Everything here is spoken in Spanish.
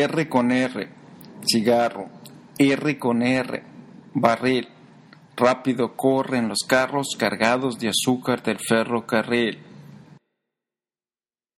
R con R, cigarro, R con R, barril. Rápido corren los carros cargados de azúcar del ferrocarril.